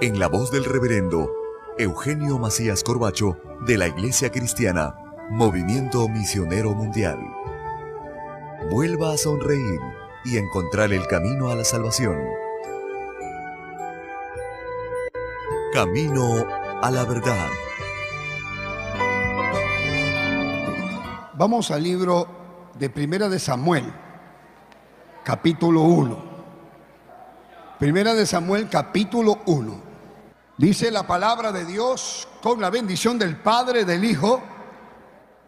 en la voz del reverendo Eugenio Macías Corbacho de la Iglesia Cristiana, Movimiento Misionero Mundial. Vuelva a sonreír y encontrar el camino a la salvación. Camino a la verdad. Vamos al libro de Primera de Samuel, capítulo 1. Primera de Samuel, capítulo 1. Dice la palabra de Dios con la bendición del Padre, del Hijo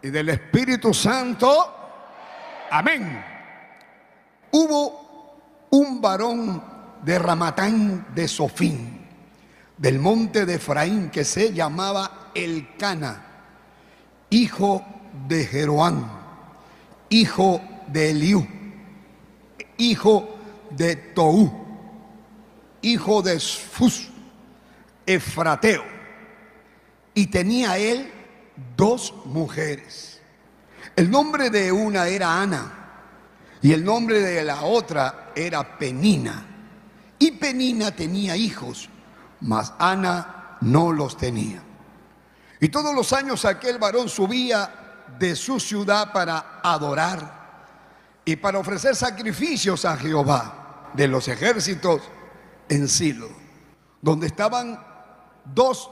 y del Espíritu Santo. Amén. Hubo un varón de Ramatán de Sofín, del monte de Efraín, que se llamaba Elcana, hijo de Jeroán, hijo de Eliú, hijo de Toú, hijo de Fus, Efrateo. Y tenía él dos mujeres. El nombre de una era Ana y el nombre de la otra era Penina. Y Penina tenía hijos, mas Ana no los tenía. Y todos los años aquel varón subía de su ciudad para adorar y para ofrecer sacrificios a Jehová de los ejércitos en Silo, donde estaban dos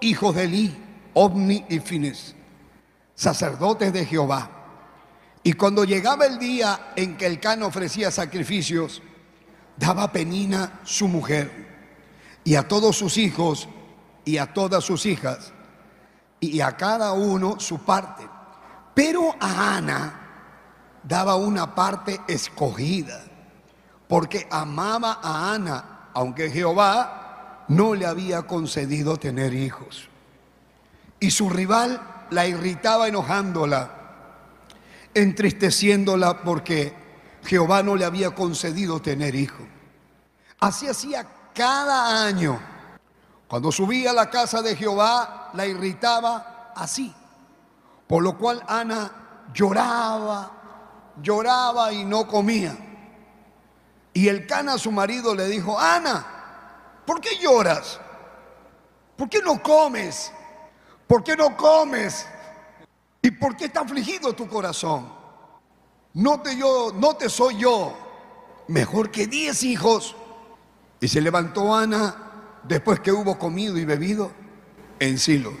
hijos de Eli, Ovni y Fines, sacerdotes de Jehová. Y cuando llegaba el día en que el can ofrecía sacrificios, daba penina su mujer y a todos sus hijos y a todas sus hijas y a cada uno su parte. Pero a Ana daba una parte escogida, porque amaba a Ana, aunque Jehová no le había concedido tener hijos. Y su rival la irritaba enojándola, entristeciéndola porque Jehová no le había concedido tener hijo. Así hacía cada año. Cuando subía a la casa de Jehová, la irritaba así. Por lo cual Ana lloraba, lloraba y no comía. Y el cana, su marido, le dijo, Ana, ¿por qué lloras? ¿Por qué no comes? ¿Por qué no comes? ¿Y por qué está afligido tu corazón? No te, yo, no te soy yo mejor que diez hijos. Y se levantó Ana después que hubo comido y bebido en Silo.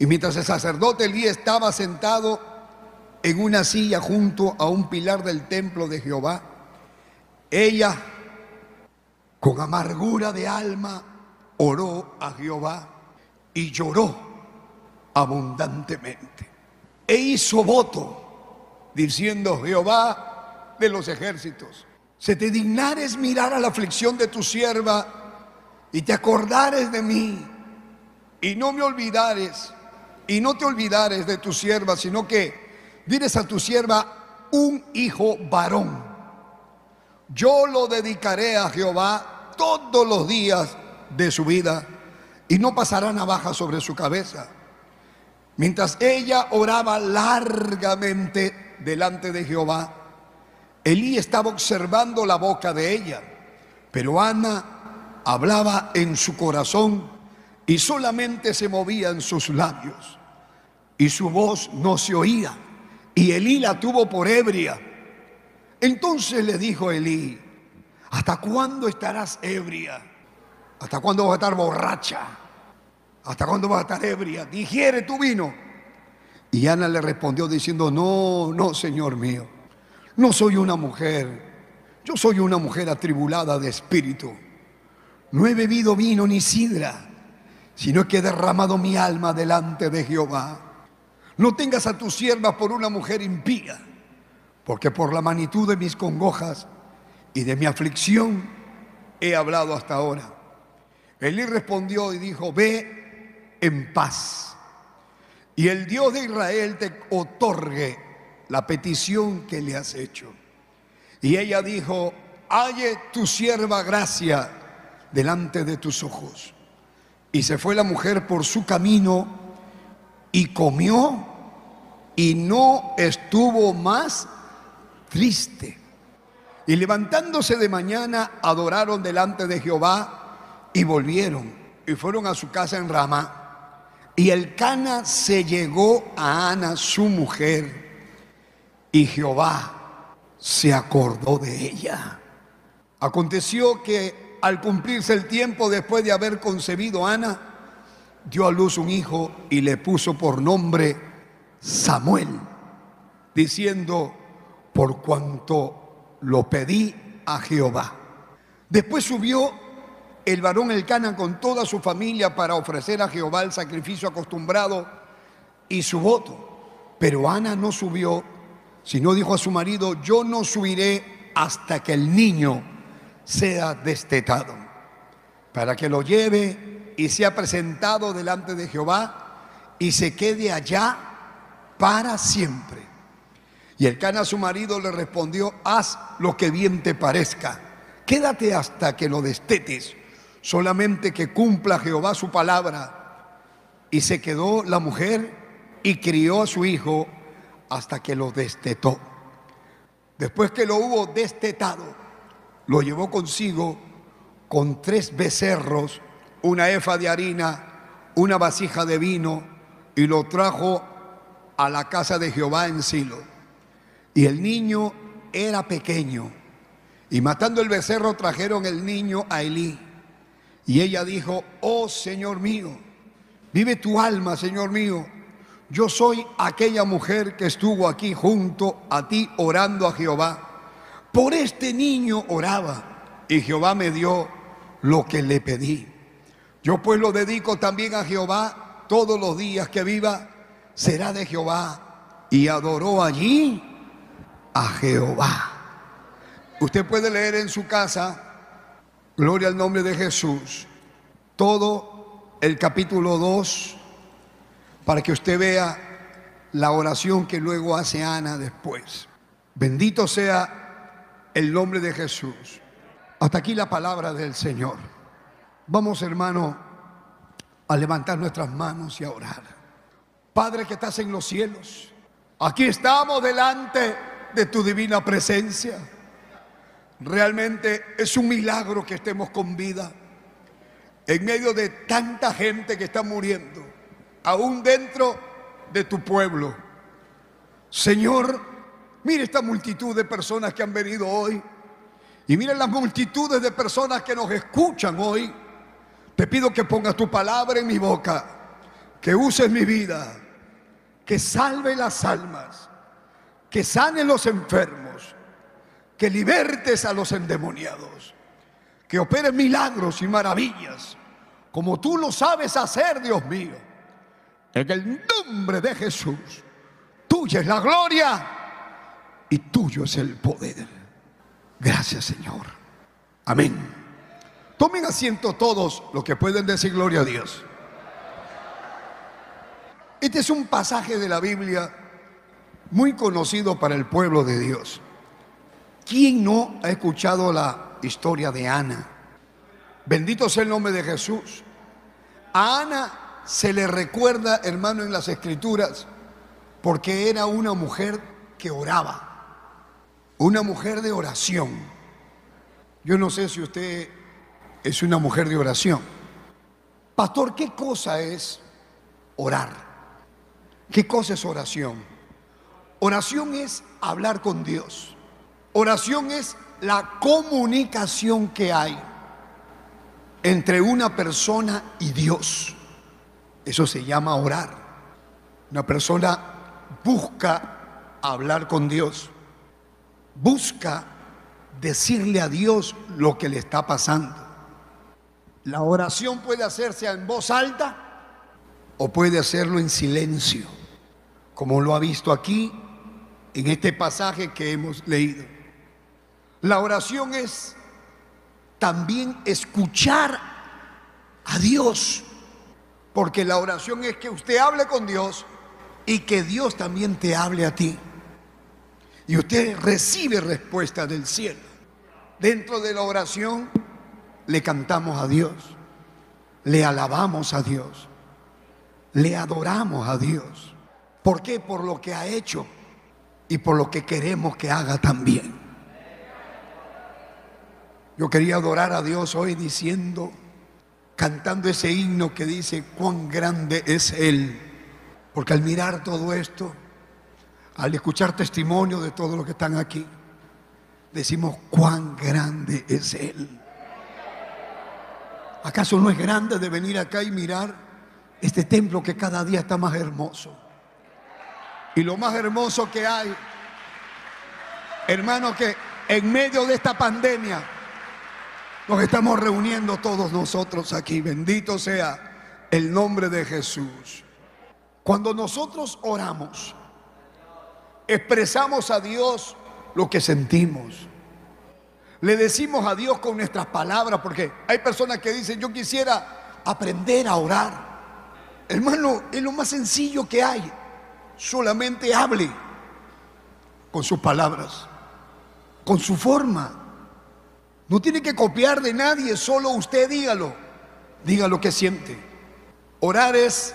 Y mientras el sacerdote Elí estaba sentado en una silla junto a un pilar del templo de Jehová, ella, con amargura de alma, oró a Jehová y lloró abundantemente. E hizo voto, diciendo, Jehová de los ejércitos, se te dignares mirar a la aflicción de tu sierva y te acordares de mí y no me olvidares y no te olvidares de tu sierva, sino que diles a tu sierva un hijo varón. Yo lo dedicaré a Jehová todos los días de su vida y no pasará navaja sobre su cabeza. Mientras ella oraba largamente delante de Jehová, Elí estaba observando la boca de ella, pero Ana hablaba en su corazón y solamente se movían sus labios y su voz no se oía y Elí la tuvo por ebria. Entonces le dijo Elí, ¿hasta cuándo estarás ebria? ¿Hasta cuándo vas a estar borracha? ¿Hasta cuándo vas a estar ebria? Digiere tu vino. Y Ana le respondió diciendo, no, no, Señor mío, no soy una mujer, yo soy una mujer atribulada de espíritu. No he bebido vino ni sidra sino que he derramado mi alma delante de Jehová. No tengas a tu sierva por una mujer impía, porque por la magnitud de mis congojas y de mi aflicción he hablado hasta ahora. Elí respondió y dijo, ve en paz. Y el Dios de Israel te otorgue la petición que le has hecho. Y ella dijo, halle tu sierva gracia delante de tus ojos. Y se fue la mujer por su camino y comió y no estuvo más triste. Y levantándose de mañana, adoraron delante de Jehová y volvieron y fueron a su casa en Ramá. Y el Cana se llegó a Ana, su mujer, y Jehová se acordó de ella. Aconteció que al cumplirse el tiempo después de haber concebido Ana, dio a luz un hijo y le puso por nombre Samuel, diciendo, por cuanto lo pedí a Jehová. Después subió el varón Elcana con toda su familia para ofrecer a Jehová el sacrificio acostumbrado y su voto. Pero Ana no subió, sino dijo a su marido, yo no subiré hasta que el niño sea destetado, para que lo lleve y sea presentado delante de Jehová y se quede allá para siempre. Y el cana su marido le respondió, haz lo que bien te parezca, quédate hasta que lo destetes solamente que cumpla Jehová su palabra. Y se quedó la mujer y crió a su hijo hasta que lo destetó. Después que lo hubo destetado, lo llevó consigo con tres becerros, una efa de harina, una vasija de vino, y lo trajo a la casa de Jehová en Silo. Y el niño era pequeño. Y matando el becerro trajeron el niño a Elí. Y ella dijo, oh Señor mío, vive tu alma, Señor mío. Yo soy aquella mujer que estuvo aquí junto a ti orando a Jehová. Por este niño oraba y Jehová me dio lo que le pedí. Yo pues lo dedico también a Jehová todos los días que viva, será de Jehová. Y adoró allí a Jehová. Usted puede leer en su casa Gloria al nombre de Jesús. Todo el capítulo 2 para que usted vea la oración que luego hace Ana después. Bendito sea el nombre de Jesús. Hasta aquí la palabra del Señor. Vamos, hermano, a levantar nuestras manos y a orar. Padre que estás en los cielos, aquí estamos delante de tu divina presencia. Realmente es un milagro que estemos con vida en medio de tanta gente que está muriendo, aún dentro de tu pueblo. Señor, mire esta multitud de personas que han venido hoy y mire las multitudes de personas que nos escuchan hoy. Te pido que pongas tu palabra en mi boca, que uses mi vida, que salve las almas, que sane los enfermos que libertes a los endemoniados, que operes milagros y maravillas, como tú lo sabes hacer, Dios mío. En el nombre de Jesús, tuya es la gloria y tuyo es el poder. Gracias, Señor. Amén. Tomen asiento todos los que pueden decir gloria a Dios. Este es un pasaje de la Biblia muy conocido para el pueblo de Dios. ¿Quién no ha escuchado la historia de Ana? Bendito sea el nombre de Jesús. A Ana se le recuerda, hermano, en las escrituras, porque era una mujer que oraba, una mujer de oración. Yo no sé si usted es una mujer de oración. Pastor, ¿qué cosa es orar? ¿Qué cosa es oración? Oración es hablar con Dios. Oración es la comunicación que hay entre una persona y Dios. Eso se llama orar. Una persona busca hablar con Dios. Busca decirle a Dios lo que le está pasando. La oración puede hacerse en voz alta o puede hacerlo en silencio, como lo ha visto aquí en este pasaje que hemos leído. La oración es también escuchar a Dios. Porque la oración es que usted hable con Dios y que Dios también te hable a ti. Y usted recibe respuesta del cielo. Dentro de la oración le cantamos a Dios, le alabamos a Dios, le adoramos a Dios. ¿Por qué? Por lo que ha hecho y por lo que queremos que haga también. Yo quería adorar a Dios hoy diciendo, cantando ese himno que dice, cuán grande es Él. Porque al mirar todo esto, al escuchar testimonio de todos los que están aquí, decimos, cuán grande es Él. ¿Acaso no es grande de venir acá y mirar este templo que cada día está más hermoso? Y lo más hermoso que hay, hermano, que en medio de esta pandemia nos estamos reuniendo todos nosotros aquí. Bendito sea el nombre de Jesús. Cuando nosotros oramos, expresamos a Dios lo que sentimos. Le decimos a Dios con nuestras palabras, porque hay personas que dicen, yo quisiera aprender a orar. Hermano, es lo más sencillo que hay solamente hable con sus palabras, con su forma. No tiene que copiar de nadie, solo usted dígalo, diga lo que siente. Orar es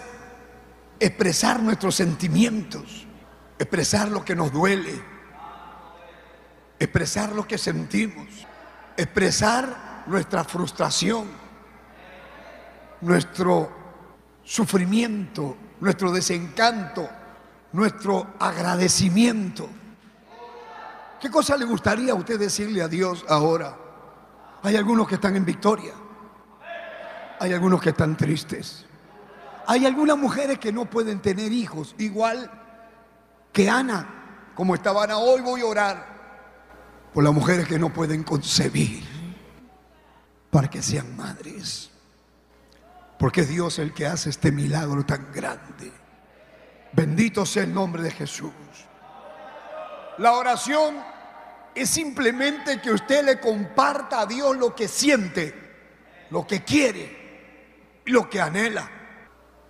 expresar nuestros sentimientos, expresar lo que nos duele, expresar lo que sentimos, expresar nuestra frustración, nuestro sufrimiento, nuestro desencanto, nuestro agradecimiento. ¿Qué cosa le gustaría a usted decirle a Dios ahora? Hay algunos que están en victoria. Hay algunos que están tristes. Hay algunas mujeres que no pueden tener hijos, igual que Ana. Como estaba Ana, hoy voy a orar por las mujeres que no pueden concebir para que sean madres. Porque es Dios el que hace este milagro tan grande. Bendito sea el nombre de Jesús. La oración es simplemente que usted le comparta a Dios lo que siente, lo que quiere, lo que anhela.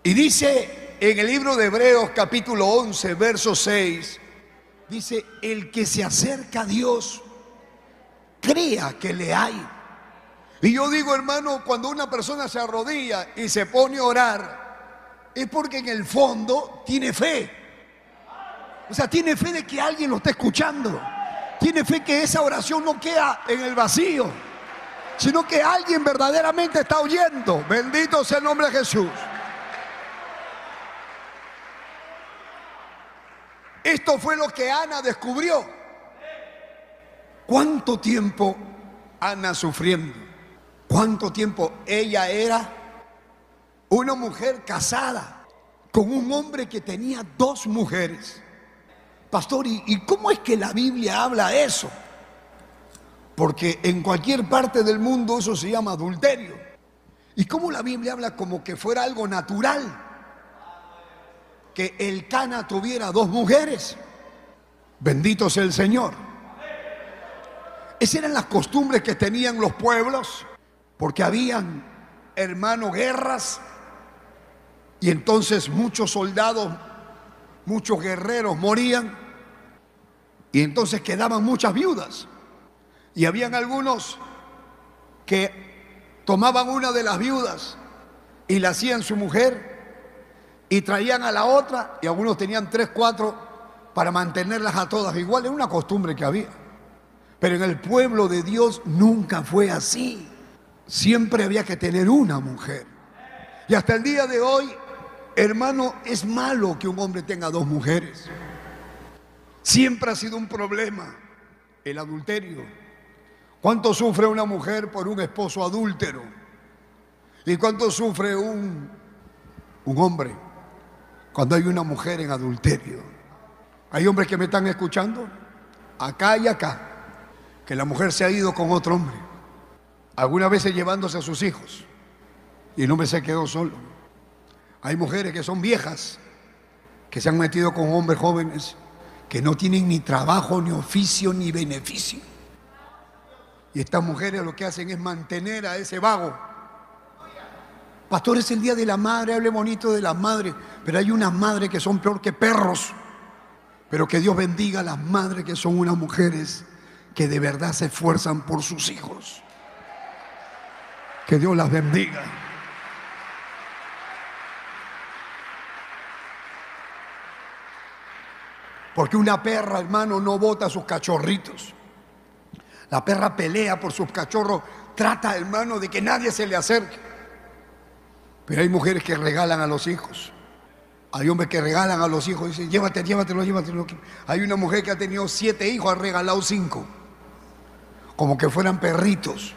Y dice en el libro de Hebreos capítulo 11, verso 6, dice, el que se acerca a Dios, crea que le hay. Y yo digo, hermano, cuando una persona se arrodilla y se pone a orar, es porque en el fondo tiene fe. O sea, tiene fe de que alguien lo está escuchando. Tiene fe que esa oración no queda en el vacío, sino que alguien verdaderamente está oyendo. Bendito sea el nombre de Jesús. Esto fue lo que Ana descubrió. ¿Cuánto tiempo Ana sufriendo? ¿Cuánto tiempo ella era una mujer casada con un hombre que tenía dos mujeres. Pastor, ¿y, cómo es que la Biblia habla eso? Porque en cualquier parte del mundo eso se llama adulterio. ¿Y cómo la Biblia habla como que fuera algo natural? Que el Cana tuviera dos mujeres. Bendito sea el Señor. Esas eran las costumbres que tenían los pueblos, porque habían, hermano, guerras y entonces muchos soldados, muchos guerreros morían. Y entonces quedaban muchas viudas. Y habían algunos que tomaban una de las viudas y la hacían su mujer y traían a la otra y algunos tenían tres, cuatro para mantenerlas a todas. Igual es una costumbre que había. Pero en el pueblo de Dios nunca fue así. Siempre había que tener una mujer. Y hasta el día de hoy Hermano, es malo que un hombre tenga dos mujeres. Siempre ha sido un problema el adulterio. ¿Cuánto sufre una mujer por un esposo adúltero? ¿Y cuánto sufre un, un hombre cuando hay una mujer en adulterio? Hay hombres que me están escuchando, acá y acá, que la mujer se ha ido con otro hombre, algunas veces llevándose a sus hijos, y el hombre se quedó solo. Hay mujeres que son viejas, que se han metido con hombres jóvenes, que no tienen ni trabajo, ni oficio, ni beneficio. Y estas mujeres lo que hacen es mantener a ese vago Pastor, es el día de la madre, hable bonito de la madre, pero hay unas madres que son peor que perros. Pero que Dios bendiga a las madres que son unas mujeres que de verdad se esfuerzan por sus hijos. Que Dios las bendiga. Porque una perra, hermano, no bota a sus cachorritos. La perra pelea por sus cachorros, trata, hermano, de que nadie se le acerque. Pero hay mujeres que regalan a los hijos. Hay hombres que regalan a los hijos, y dicen, llévate, llévatelo, llévatelo. Hay una mujer que ha tenido siete hijos, ha regalado cinco. Como que fueran perritos.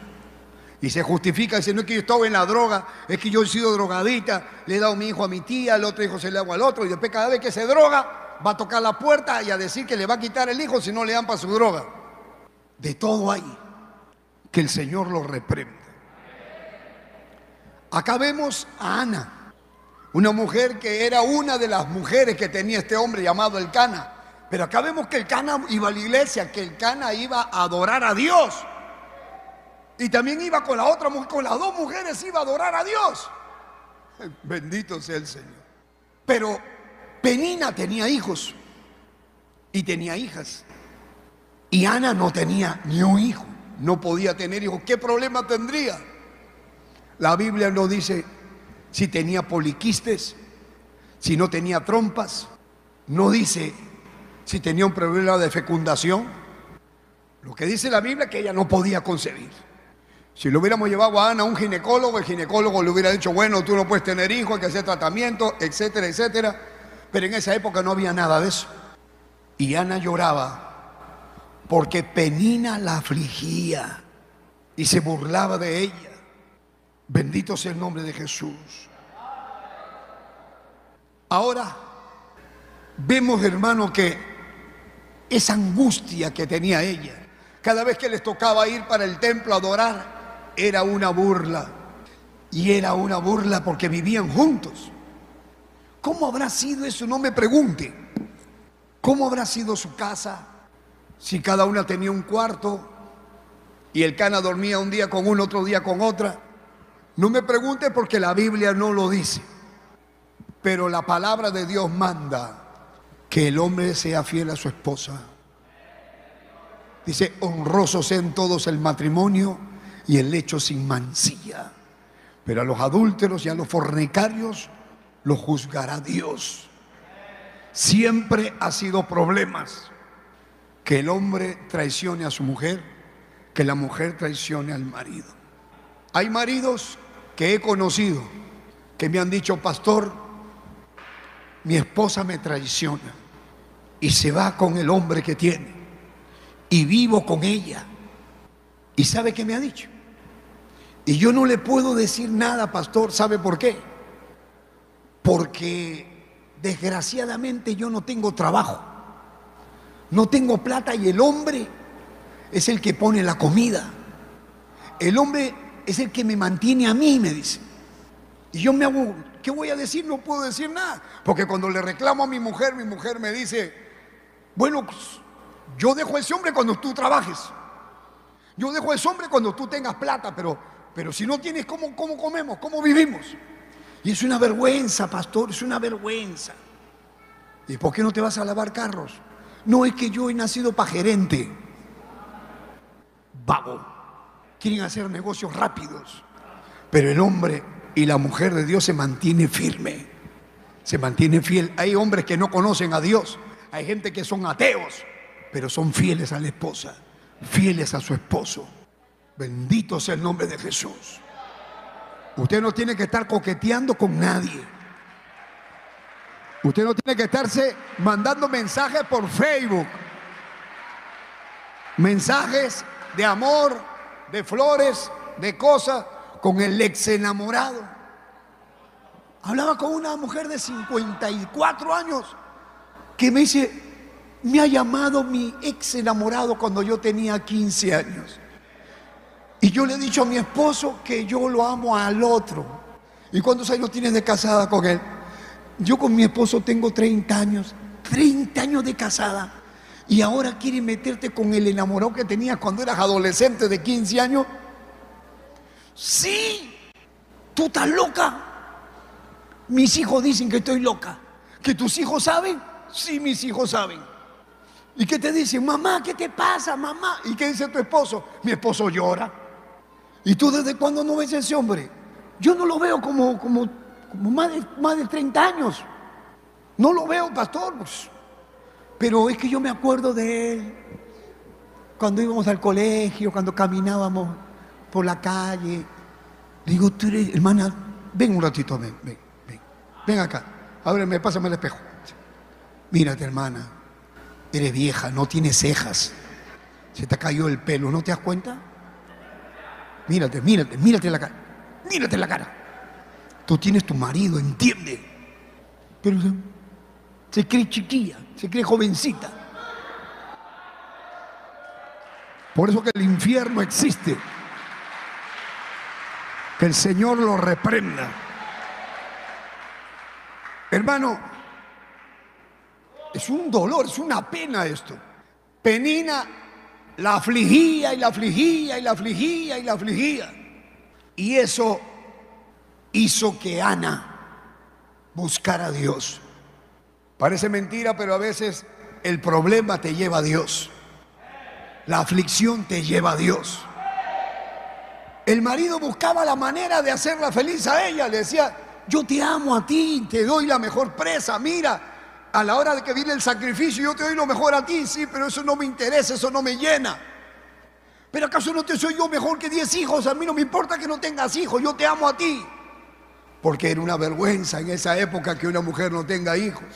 Y se justifica, dice, no es que yo estaba en la droga, es que yo he sido drogadita, le he dado mi hijo a mi tía, el otro hijo se le hago al otro, y después cada vez que se droga, va a tocar la puerta y a decir que le va a quitar el hijo si no le dan para su droga. De todo hay. Que el Señor lo reprenda. Acá vemos a Ana, una mujer que era una de las mujeres que tenía este hombre llamado el Cana. Pero acá vemos que el Cana iba a la iglesia, que el Cana iba a adorar a Dios. Y también iba con la otra mujer, con las dos mujeres iba a adorar a Dios. Bendito sea el Señor. Pero Penina tenía hijos y tenía hijas. Y Ana no tenía ni un hijo, no podía tener hijos. ¿Qué problema tendría? La Biblia no dice si tenía poliquistes, si no tenía trompas, no dice si tenía un problema de fecundación. Lo que dice la Biblia es que ella no podía concebir. Si lo hubiéramos llevado a Ana a un ginecólogo, el ginecólogo le hubiera dicho, bueno, tú no puedes tener hijos, hay que hacer tratamiento, etcétera, etcétera. Pero en esa época no había nada de eso. Y Ana lloraba porque Penina la afligía y se burlaba de ella. Bendito sea el nombre de Jesús. Ahora vemos, hermano, que esa angustia que tenía ella, cada vez que les tocaba ir para el templo a adorar, era una burla. Y era una burla porque vivían juntos. ¿Cómo habrá sido eso? No me pregunte. ¿Cómo habrá sido su casa si cada una tenía un cuarto y el cana dormía un día con uno, otro día con otra? No me pregunte porque la Biblia no lo dice. Pero la palabra de Dios manda que el hombre sea fiel a su esposa. Dice, honrosos en todos el matrimonio y el lecho sin mancilla. Pero a los adúlteros y a los fornicarios lo juzgará Dios. Siempre ha sido problemas que el hombre traicione a su mujer, que la mujer traicione al marido. Hay maridos que he conocido que me han dicho, pastor, mi esposa me traiciona y se va con el hombre que tiene y vivo con ella. ¿Y sabe qué me ha dicho? Y yo no le puedo decir nada, pastor, ¿sabe por qué? Porque desgraciadamente yo no tengo trabajo, no tengo plata y el hombre es el que pone la comida. El hombre es el que me mantiene a mí, me dice. Y yo me hago, ¿qué voy a decir? No puedo decir nada. Porque cuando le reclamo a mi mujer, mi mujer me dice, bueno, pues, yo dejo a ese hombre cuando tú trabajes. Yo dejo a ese hombre cuando tú tengas plata, pero, pero si no tienes, ¿cómo, cómo comemos? ¿Cómo vivimos? Y es una vergüenza, pastor, es una vergüenza. ¿Y por qué no te vas a lavar carros? No es que yo he nacido para gerente. Vago. Quieren hacer negocios rápidos. Pero el hombre y la mujer de Dios se mantiene firme. Se mantiene fiel. Hay hombres que no conocen a Dios. Hay gente que son ateos, pero son fieles a la esposa, fieles a su esposo. Bendito sea el nombre de Jesús. Usted no tiene que estar coqueteando con nadie. Usted no tiene que estarse mandando mensajes por Facebook. Mensajes de amor, de flores, de cosas con el ex enamorado. Hablaba con una mujer de 54 años que me dice, me ha llamado mi ex enamorado cuando yo tenía 15 años. Y yo le he dicho a mi esposo que yo lo amo al otro. ¿Y cuántos años tienes de casada con él? Yo con mi esposo tengo 30 años. 30 años de casada. Y ahora quieres meterte con el enamorado que tenías cuando eras adolescente de 15 años. Sí, ¿Tú estás loca? Mis hijos dicen que estoy loca. ¿Que tus hijos saben? Sí, mis hijos saben. ¿Y qué te dicen? Mamá, ¿qué te pasa, mamá? ¿Y qué dice tu esposo? Mi esposo llora. ¿Y tú desde cuándo no ves a ese hombre? Yo no lo veo como, como, como más, de, más de 30 años. No lo veo, pastor. Pero es que yo me acuerdo de él. Cuando íbamos al colegio, cuando caminábamos por la calle. Digo, hermana, ven un ratito, ven, ven, ven. Ven acá. Ábreme, pásame el espejo. Mírate, hermana. Eres vieja, no tienes cejas. Se te cayó el pelo, ¿no te das cuenta? Mírate, mírate, mírate la cara. Mírate la cara. Tú tienes tu marido, entiende. Pero se cree chiquilla, se cree jovencita. Por eso que el infierno existe. Que el Señor lo reprenda. Hermano, es un dolor, es una pena esto. Penina la afligía y la afligía y la afligía y la afligía. Y eso hizo que Ana buscara a Dios. Parece mentira, pero a veces el problema te lleva a Dios. La aflicción te lleva a Dios. El marido buscaba la manera de hacerla feliz a ella. Le decía, yo te amo a ti, te doy la mejor presa. Mira, a la hora de que viene el sacrificio, yo te doy lo mejor a ti. Sí, pero eso no me interesa, eso no me llena. Pero acaso no te soy yo mejor que diez hijos. A mí no me importa que no tengas hijos, yo te amo a ti. Porque era una vergüenza en esa época que una mujer no tenga hijos.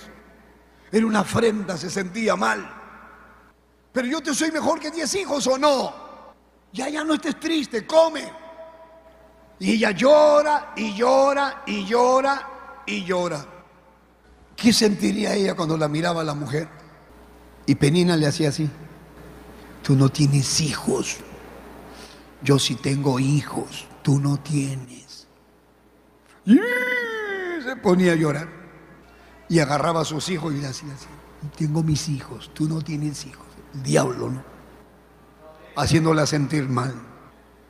Era una afrenta, se sentía mal. Pero yo te soy mejor que diez hijos o no. Ya, ya no estés triste, come. Y ella llora y llora y llora y llora. ¿Qué sentiría ella cuando la miraba la mujer? Y Penina le hacía así. Tú no tienes hijos. Yo sí tengo hijos. Tú no tienes. Y se ponía a llorar. Y agarraba a sus hijos y le hacía así. Tengo mis hijos. Tú no tienes hijos. El diablo, ¿no? Haciéndola sentir mal.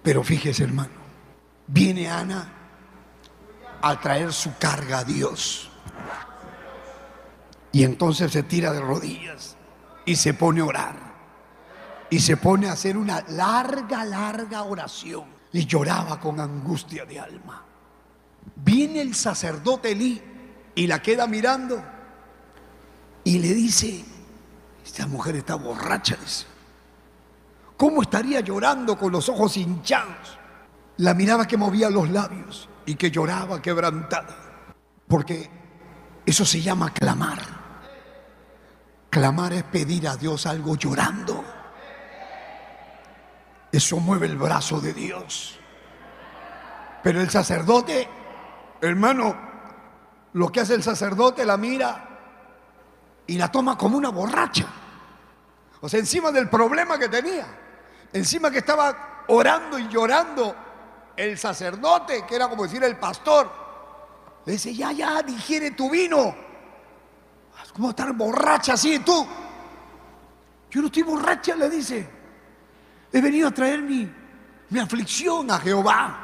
Pero fíjese, hermano. Viene Ana a traer su carga a Dios. Y entonces se tira de rodillas y se pone a orar. Y se pone a hacer una larga, larga oración. Y lloraba con angustia de alma. Viene el sacerdote Elí y la queda mirando. Y le dice, esta mujer está borracha, dice. ¿Cómo estaría llorando con los ojos hinchados? La miraba que movía los labios y que lloraba quebrantada. Porque eso se llama clamar. Clamar es pedir a Dios algo llorando. Eso mueve el brazo de Dios. Pero el sacerdote, hermano, lo que hace el sacerdote la mira y la toma como una borracha. O sea, encima del problema que tenía, encima que estaba orando y llorando, el sacerdote, que era como decir el pastor, le dice, ya, ya, digiere tu vino. ¿Cómo estar borracha así tú? Yo no estoy borracha, le dice. He venido a traer mi, mi aflicción a Jehová.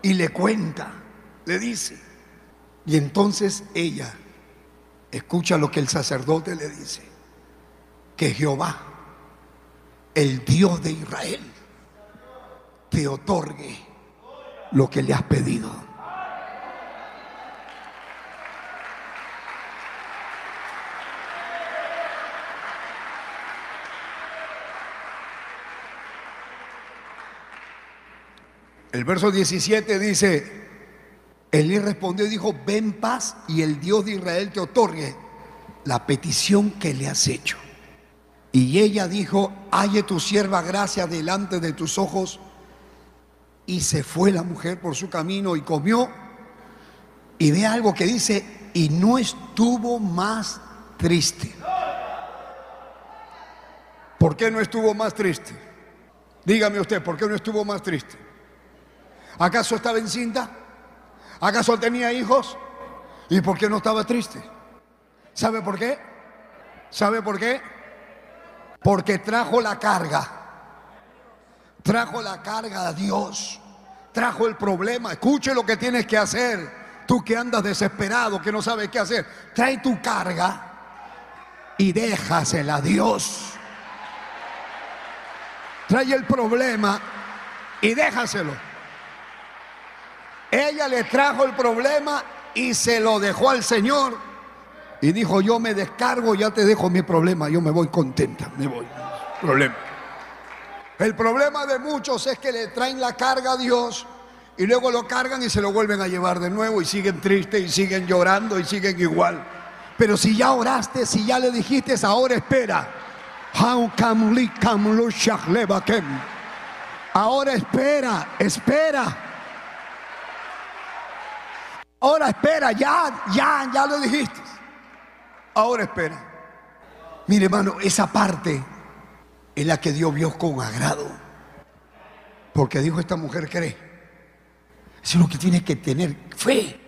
Y le cuenta, le dice. Y entonces ella escucha lo que el sacerdote le dice. Que Jehová, el Dios de Israel, te otorgue lo que le has pedido. El verso 17 dice, Elí respondió y dijo, ven paz y el Dios de Israel te otorgue la petición que le has hecho. Y ella dijo, halle tu sierva gracia delante de tus ojos. Y se fue la mujer por su camino y comió. Y ve algo que dice, y no estuvo más triste. ¿Por qué no estuvo más triste? Dígame usted, ¿por qué no estuvo más triste? ¿Acaso estaba encinta? ¿Acaso tenía hijos? ¿Y por qué no estaba triste? ¿Sabe por qué? ¿Sabe por qué? Porque trajo la carga. Trajo la carga a Dios. trajo el problema. Escuche lo que tienes que hacer. Tú que andas desesperado, que no sabes qué hacer. Trae tu carga y déjasela a Dios. Trae el problema y déjaselo. Ella le trajo el problema y se lo dejó al Señor. Y dijo, yo me descargo, ya te dejo mi problema, yo me voy contenta, me voy. Problema. El problema de muchos es que le traen la carga a Dios y luego lo cargan y se lo vuelven a llevar de nuevo y siguen tristes y siguen llorando y siguen igual. Pero si ya oraste, si ya le dijiste, ahora espera. Ahora espera, espera. Ahora espera, ya, ya, ya lo dijiste. Ahora espera. Mire, hermano, esa parte es la que Dios vio con agrado. Porque dijo esta mujer, cree. Eso es lo que tienes que tener fe.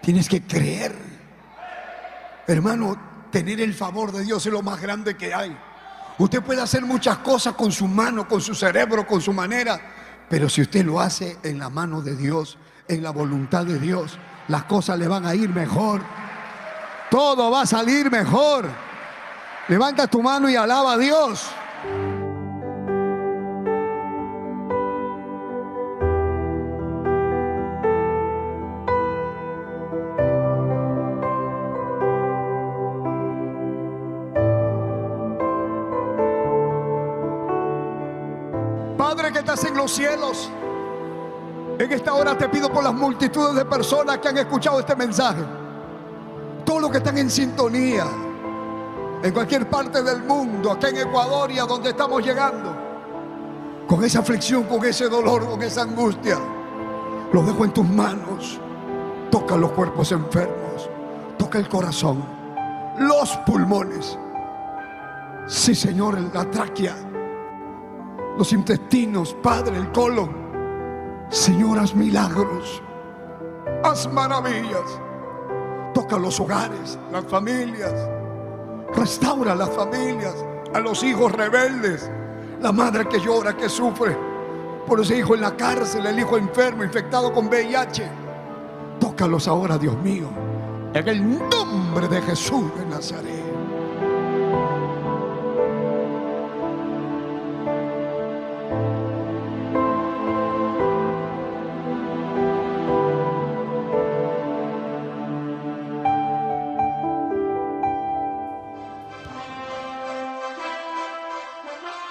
Tienes que creer. Hermano, tener el favor de Dios es lo más grande que hay. Usted puede hacer muchas cosas con su mano, con su cerebro, con su manera. Pero si usted lo hace en la mano de Dios, en la voluntad de Dios, las cosas le van a ir mejor. Todo va a salir mejor. Levanta tu mano y alaba a Dios. Padre que estás en los cielos, en esta hora te pido por las multitudes de personas que han escuchado este mensaje, todos los que están en sintonía, en cualquier parte del mundo, acá en Ecuador y a donde estamos llegando, con esa aflicción, con ese dolor, con esa angustia, los dejo en tus manos. Toca los cuerpos enfermos, toca el corazón, los pulmones. Sí, Señor, la tráquea, los intestinos, Padre, el colon. Señor, haz milagros, haz maravillas. Toca los hogares, las familias Restaura las familias, a los hijos rebeldes, la madre que llora, que sufre por ese hijo en la cárcel, el hijo enfermo, infectado con VIH. Tócalos ahora, Dios mío, en el nombre de Jesús de Nazaret.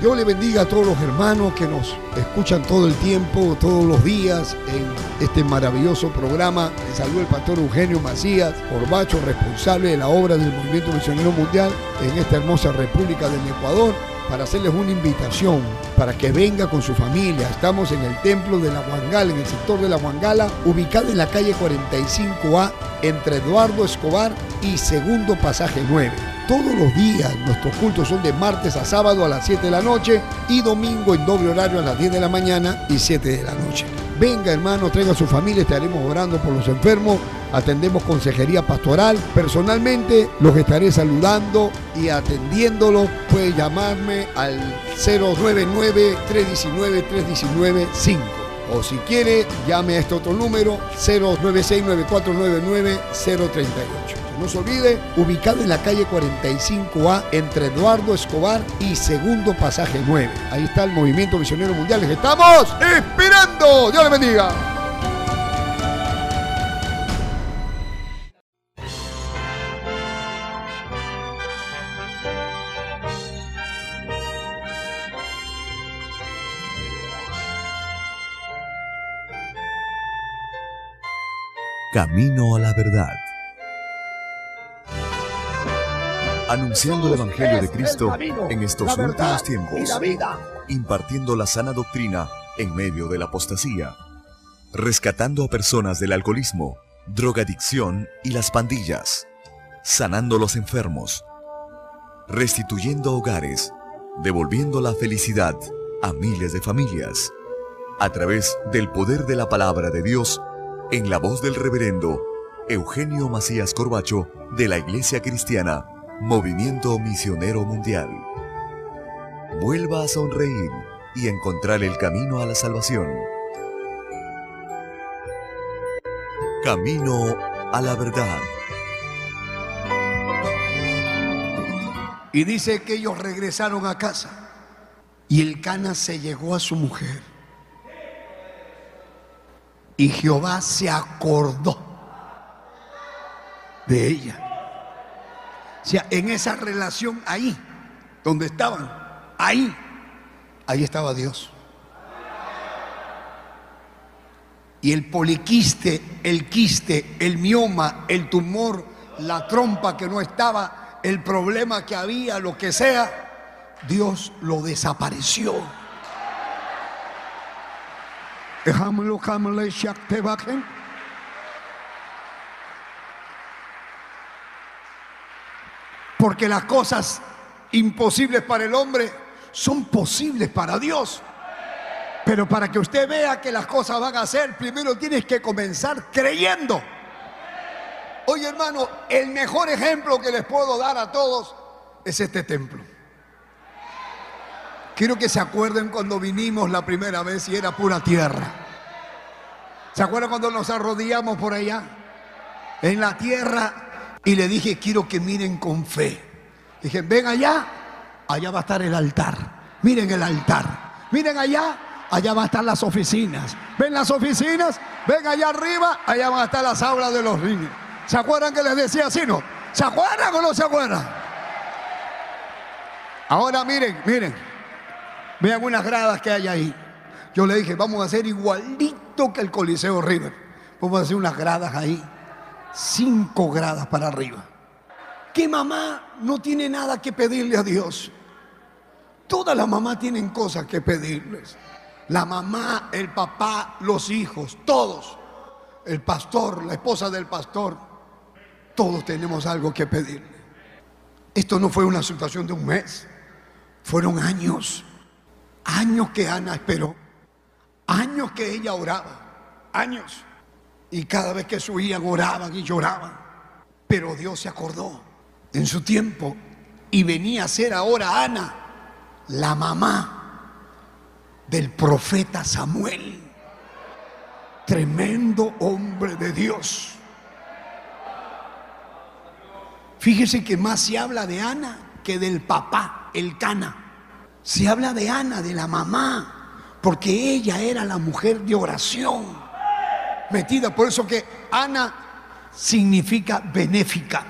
Dios le bendiga a todos los hermanos que nos escuchan todo el tiempo, todos los días en este maravilloso programa. Le saludo el pastor Eugenio Macías, Orbacho, responsable de la obra del Movimiento Misionero Mundial en esta hermosa República del Ecuador para hacerles una invitación para que venga con su familia. Estamos en el templo de la Huangala, en el sector de la Huangala, ubicado en la calle 45A entre Eduardo Escobar y Segundo Pasaje 9 todos los días. Nuestros cultos son de martes a sábado a las 7 de la noche y domingo en doble horario a las 10 de la mañana y 7 de la noche. Venga hermano, traiga a su familia, estaremos orando por los enfermos, atendemos consejería pastoral. Personalmente los estaré saludando y atendiéndolos. Puede llamarme al 099-319-319-5. O si quiere, llame a este otro número 096-9499-038. No se olvide, ubicado en la calle 45A entre Eduardo Escobar y Segundo Pasaje 9. Ahí está el Movimiento Misionero Mundial. estamos esperando. Dios le bendiga. Camino a la verdad anunciando el Evangelio de Cristo en estos últimos tiempos, impartiendo la sana doctrina en medio de la apostasía, rescatando a personas del alcoholismo, drogadicción y las pandillas, sanando los enfermos, restituyendo hogares, devolviendo la felicidad a miles de familias, a través del poder de la palabra de Dios, en la voz del reverendo Eugenio Macías Corbacho de la Iglesia Cristiana, Movimiento Misionero Mundial. Vuelva a sonreír y encontrar el camino a la salvación. Camino a la verdad. Y dice que ellos regresaron a casa y el Cana se llegó a su mujer. Y Jehová se acordó de ella. O sea, en esa relación ahí, donde estaban, ahí, ahí estaba Dios. Y el poliquiste, el quiste, el mioma, el tumor, la trompa que no estaba, el problema que había, lo que sea, Dios lo desapareció. Porque las cosas imposibles para el hombre son posibles para Dios. Pero para que usted vea que las cosas van a ser, primero tienes que comenzar creyendo. Oye hermano, el mejor ejemplo que les puedo dar a todos es este templo. Quiero que se acuerden cuando vinimos la primera vez y era pura tierra. ¿Se acuerdan cuando nos arrodillamos por allá? En la tierra y le dije, quiero que miren con fe. Dije, ven allá, allá va a estar el altar. Miren el altar. Miren allá, allá van a estar las oficinas. ¿Ven las oficinas? Ven allá arriba, allá van a estar las aulas de los niños. ¿Se acuerdan que les decía así, no? ¿Se acuerdan o no se acuerdan? Ahora miren, miren. Vean unas gradas que hay ahí. Yo le dije, vamos a hacer igualito que el Coliseo River. Vamos a hacer unas gradas ahí. Cinco gradas para arriba. ¿Qué mamá no tiene nada que pedirle a Dios? Todas las mamás tienen cosas que pedirles. La mamá, el papá, los hijos, todos. El pastor, la esposa del pastor. Todos tenemos algo que pedirle. Esto no fue una situación de un mes. Fueron años. Años que Ana esperó, años que ella oraba, años. Y cada vez que subían oraban y lloraban. Pero Dios se acordó en su tiempo y venía a ser ahora Ana, la mamá del profeta Samuel. Tremendo hombre de Dios. Fíjese que más se habla de Ana que del papá, el Cana. Se habla de Ana, de la mamá, porque ella era la mujer de oración. Metida, por eso que Ana significa benéfica,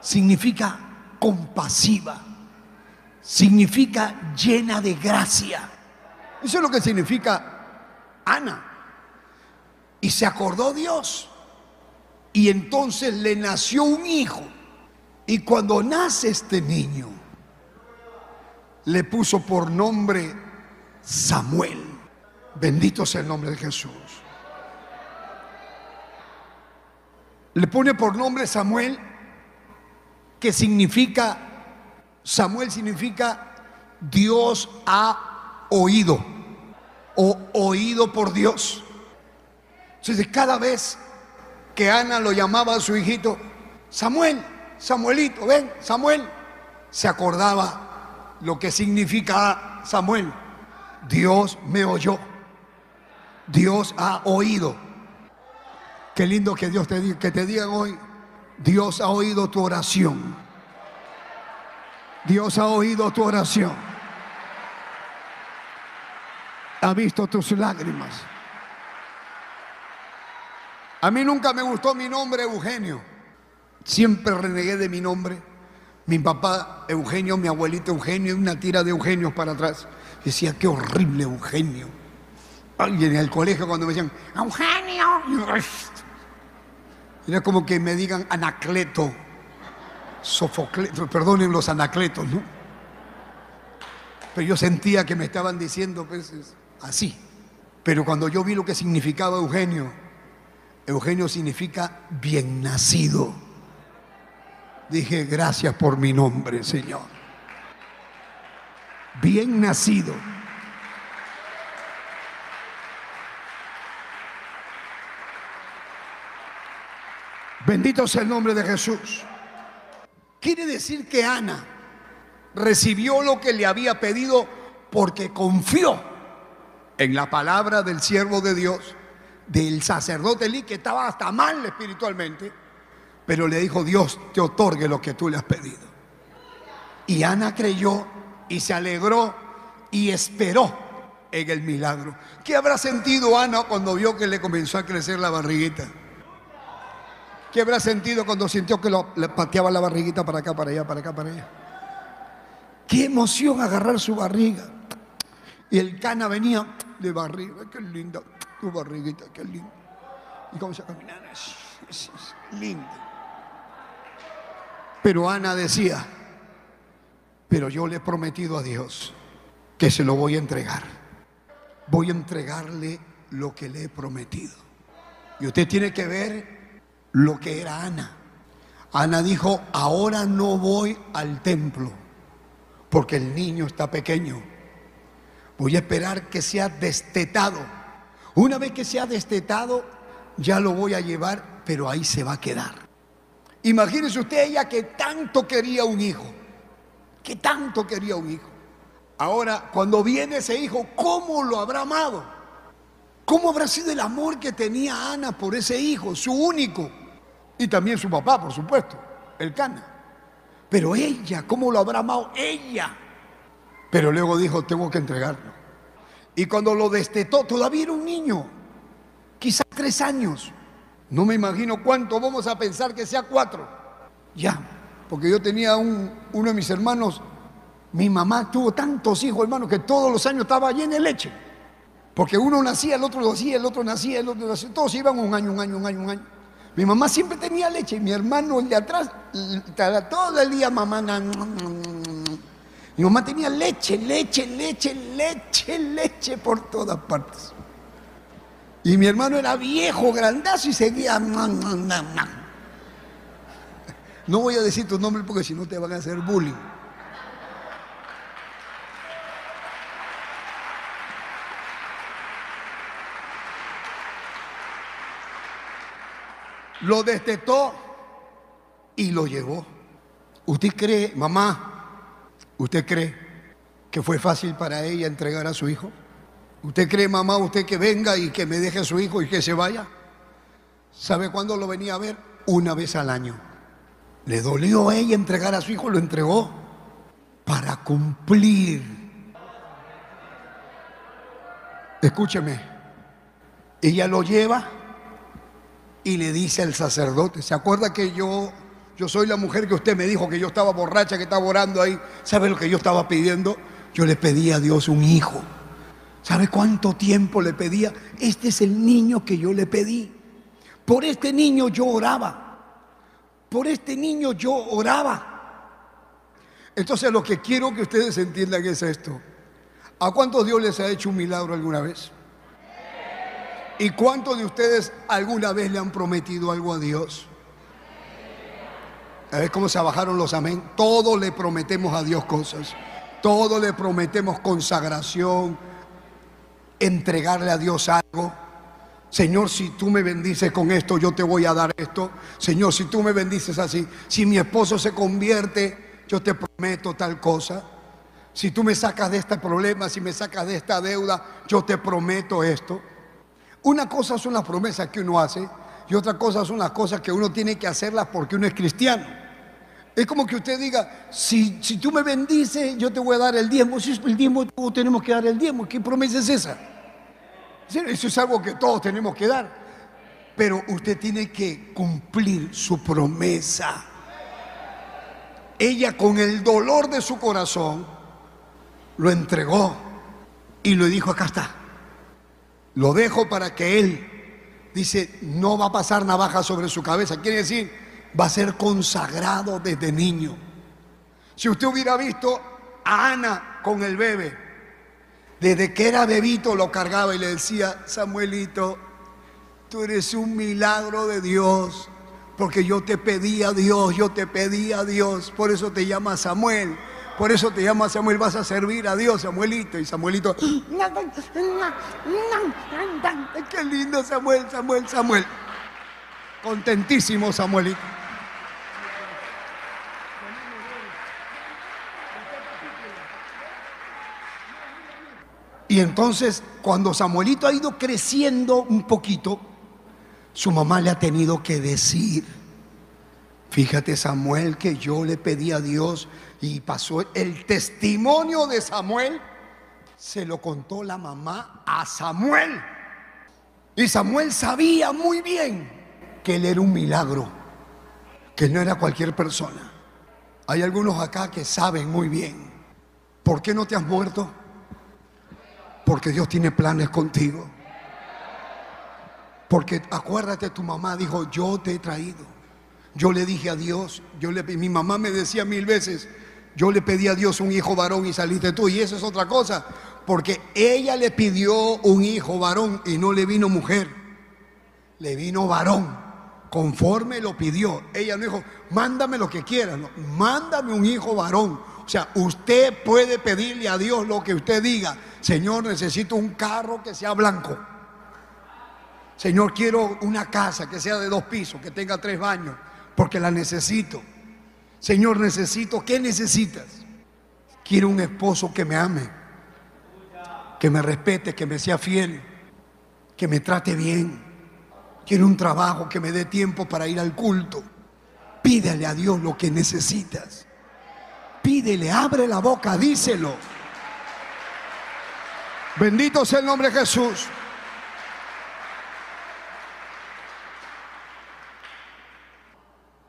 significa compasiva, significa llena de gracia. Eso es lo que significa Ana. Y se acordó Dios. Y entonces le nació un hijo. Y cuando nace este niño, le puso por nombre Samuel. Bendito sea el nombre de Jesús. Le pone por nombre Samuel, que significa, Samuel significa Dios ha oído o oído por Dios. Entonces cada vez que Ana lo llamaba a su hijito, Samuel, Samuelito, ven, Samuel, se acordaba lo que significa Samuel. Dios me oyó. Dios ha oído. Qué lindo que Dios te diga, que te digan hoy, Dios ha oído tu oración. Dios ha oído tu oración. Ha visto tus lágrimas. A mí nunca me gustó mi nombre Eugenio. Siempre renegué de mi nombre. Mi papá Eugenio, mi abuelito Eugenio, una tira de Eugenios para atrás. Decía, qué horrible Eugenio. Y en el colegio cuando me decían, Eugenio. Era como que me digan Anacleto, Sofocleto, perdonen los Anacletos, ¿no? Pero yo sentía que me estaban diciendo pues, así. Pero cuando yo vi lo que significaba Eugenio, Eugenio significa bien nacido. Dije, gracias por mi nombre, Señor. Bien nacido. Bendito sea el nombre de Jesús. Quiere decir que Ana recibió lo que le había pedido porque confió en la palabra del siervo de Dios, del sacerdote Eli, que estaba hasta mal espiritualmente, pero le dijo, Dios te otorgue lo que tú le has pedido. Y Ana creyó y se alegró y esperó en el milagro. ¿Qué habrá sentido Ana cuando vio que le comenzó a crecer la barriguita? ¿Qué habrá sentido cuando sintió que le pateaba la barriguita para acá, para allá, para acá, para allá? Qué emoción agarrar su barriga. Y el cana venía de barriga. Qué linda tu barriguita, qué linda. Y comenzó a caminar. Es, linda. Pero Ana decía, pero yo le he prometido a Dios que se lo voy a entregar. Voy a entregarle lo que le he prometido. Y usted tiene que ver lo que era Ana. Ana dijo, ahora no voy al templo porque el niño está pequeño. Voy a esperar que sea destetado. Una vez que sea destetado, ya lo voy a llevar, pero ahí se va a quedar. Imagínese usted ella que tanto quería un hijo, que tanto quería un hijo. Ahora, cuando viene ese hijo, ¿cómo lo habrá amado? ¿Cómo habrá sido el amor que tenía Ana por ese hijo, su único? Y también su papá, por supuesto, el Cana. Pero ella, ¿cómo lo habrá amado? Ella. Pero luego dijo, tengo que entregarlo. Y cuando lo destetó, todavía era un niño, quizás tres años. No me imagino cuánto vamos a pensar que sea cuatro. Ya, porque yo tenía un, uno de mis hermanos, mi mamá tuvo tantos hijos, hermanos, que todos los años estaba llena de leche. Porque uno nacía, el otro nacía, el otro nacía, el otro nacía. Todos iban un año, un año, un año, un año. Mi mamá siempre tenía leche y mi hermano, el de atrás, todo el día mamá. Mi mamá tenía leche, leche, leche, leche, leche por todas partes. Y mi hermano era viejo, grandazo y seguía. No voy a decir tu nombre porque si no te van a hacer bullying. Lo destetó y lo llevó. ¿Usted cree, mamá, usted cree que fue fácil para ella entregar a su hijo? ¿Usted cree, mamá, usted que venga y que me deje a su hijo y que se vaya? ¿Sabe cuándo lo venía a ver? Una vez al año. Le dolió a ella entregar a su hijo, lo entregó para cumplir. Escúcheme, ella lo lleva y le dice al sacerdote, ¿se acuerda que yo, yo soy la mujer que usted me dijo que yo estaba borracha, que estaba orando ahí? ¿Sabe lo que yo estaba pidiendo? Yo le pedí a Dios un hijo. ¿Sabe cuánto tiempo le pedía? Este es el niño que yo le pedí. Por este niño yo oraba. Por este niño yo oraba. Entonces lo que quiero que ustedes entiendan es esto. ¿A cuántos Dios les ha hecho un milagro alguna vez? ¿Y cuántos de ustedes alguna vez le han prometido algo a Dios? A ver cómo se bajaron los amén. Todos le prometemos a Dios cosas. Todos le prometemos consagración, entregarle a Dios algo. Señor, si tú me bendices con esto, yo te voy a dar esto. Señor, si tú me bendices así, si mi esposo se convierte, yo te prometo tal cosa. Si tú me sacas de este problema, si me sacas de esta deuda, yo te prometo esto. Una cosa son las promesas que uno hace y otra cosa son las cosas que uno tiene que hacerlas porque uno es cristiano. Es como que usted diga, si, si tú me bendices, yo te voy a dar el diezmo. Si es el diezmo, todos tenemos que dar el diezmo. ¿Qué promesa es esa? Eso es algo que todos tenemos que dar. Pero usted tiene que cumplir su promesa. Ella con el dolor de su corazón lo entregó y le dijo, acá está. Lo dejo para que él, dice, no va a pasar navaja sobre su cabeza. Quiere decir, va a ser consagrado desde niño. Si usted hubiera visto a Ana con el bebé. Desde que era bebito lo cargaba y le decía, Samuelito, tú eres un milagro de Dios, porque yo te pedí a Dios, yo te pedí a Dios, por eso te llama Samuel. Por eso te llama Samuel, vas a servir a Dios, Samuelito. Y Samuelito, qué lindo Samuel, Samuel, Samuel. Contentísimo Samuelito. Y entonces, cuando Samuelito ha ido creciendo un poquito, su mamá le ha tenido que decir, fíjate Samuel que yo le pedí a Dios y pasó el testimonio de Samuel, se lo contó la mamá a Samuel. Y Samuel sabía muy bien que él era un milagro, que no era cualquier persona. Hay algunos acá que saben muy bien. ¿Por qué no te has muerto? Porque Dios tiene planes contigo. Porque acuérdate, tu mamá dijo, yo te he traído. Yo le dije a Dios, yo le, mi mamá me decía mil veces, yo le pedí a Dios un hijo varón y saliste tú. Y eso es otra cosa, porque ella le pidió un hijo varón y no le vino mujer, le vino varón, conforme lo pidió. Ella no dijo, mándame lo que quieras, mándame un hijo varón. O sea, usted puede pedirle a Dios lo que usted diga. Señor, necesito un carro que sea blanco. Señor, quiero una casa que sea de dos pisos, que tenga tres baños, porque la necesito. Señor, necesito, ¿qué necesitas? Quiero un esposo que me ame, que me respete, que me sea fiel, que me trate bien. Quiero un trabajo que me dé tiempo para ir al culto. Pídele a Dios lo que necesitas. Pídele, abre la boca, díselo. Bendito sea el nombre de Jesús.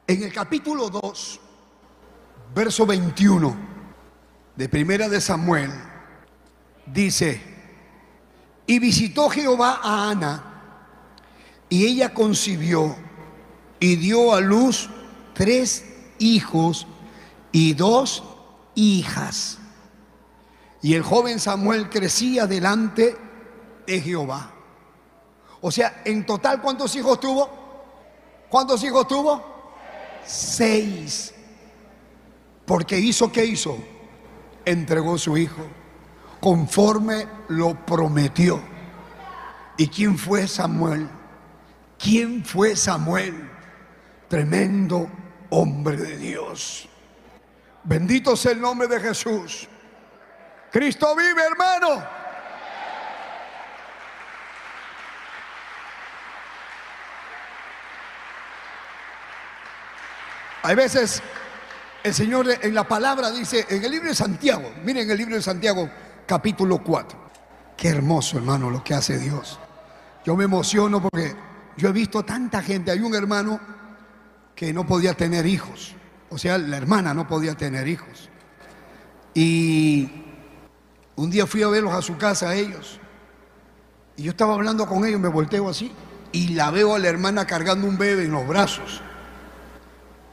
En el capítulo 2, verso 21 de Primera de Samuel, dice, y visitó Jehová a Ana, y ella concibió y dio a luz tres hijos y dos hijas. Y el joven Samuel crecía delante de Jehová. O sea, en total, ¿cuántos hijos tuvo? ¿Cuántos hijos tuvo? Seis. Porque hizo, ¿qué hizo? Entregó su hijo conforme lo prometió. ¿Y quién fue Samuel? ¿Quién fue Samuel? Tremendo hombre de Dios. Bendito sea el nombre de Jesús. Cristo vive, hermano. Hay veces el Señor en la palabra dice, en el libro de Santiago, miren el libro de Santiago, capítulo 4. Qué hermoso, hermano, lo que hace Dios. Yo me emociono porque yo he visto tanta gente. Hay un hermano que no podía tener hijos. O sea, la hermana no podía tener hijos. Y un día fui a verlos a su casa a ellos. Y yo estaba hablando con ellos, me volteo así. Y la veo a la hermana cargando un bebé en los brazos.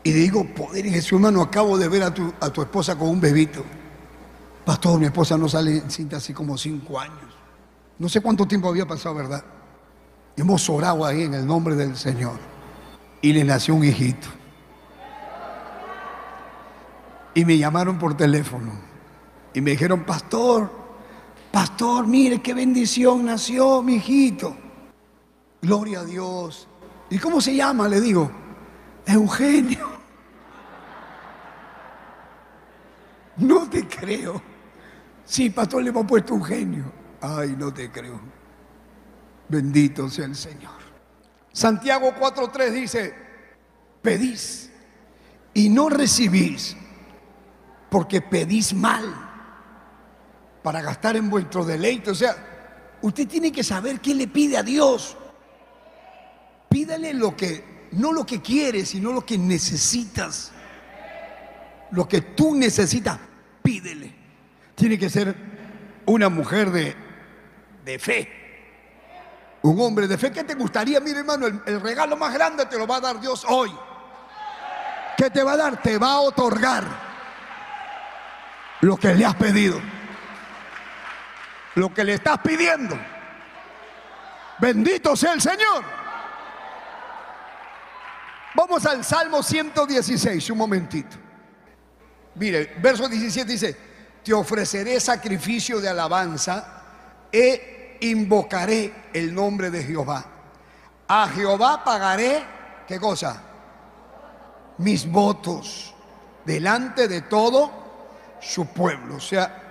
Y digo, poder en Jesús, hermano, acabo de ver a tu, a tu esposa con un bebito. Pastor, mi esposa no sale en cinta así como cinco años. No sé cuánto tiempo había pasado, ¿verdad? Hemos orado ahí en el nombre del Señor. Y le nació un hijito. Y me llamaron por teléfono. Y me dijeron, pastor, pastor, mire qué bendición nació mi hijito. Gloria a Dios. ¿Y cómo se llama? Le digo, Eugenio. No te creo. Sí, pastor, le hemos puesto un genio. Ay, no te creo. Bendito sea el Señor. Santiago 4.3 dice, pedís y no recibís, porque pedís mal para gastar en vuestro deleite. O sea, usted tiene que saber qué le pide a Dios. Pídale lo que, no lo que quieres, sino lo que necesitas. Lo que tú necesitas, pídele. Tiene que ser una mujer de, fe. Un hombre de fe. ¿Qué te gustaría? Mire, hermano, el, el regalo más grande te lo va a dar Dios hoy. ¿Qué te va a dar? Te va a otorgar lo que le has pedido. lo que le estás pidiendo. Bendito sea el Señor. Vamos al Salmo 116, un momentito. Mire, verso 17 dice, te ofreceré sacrificio de alabanza e invocaré el nombre de Jehová. A Jehová pagaré, ¿qué cosa? Mis votos delante de todo su pueblo. O sea,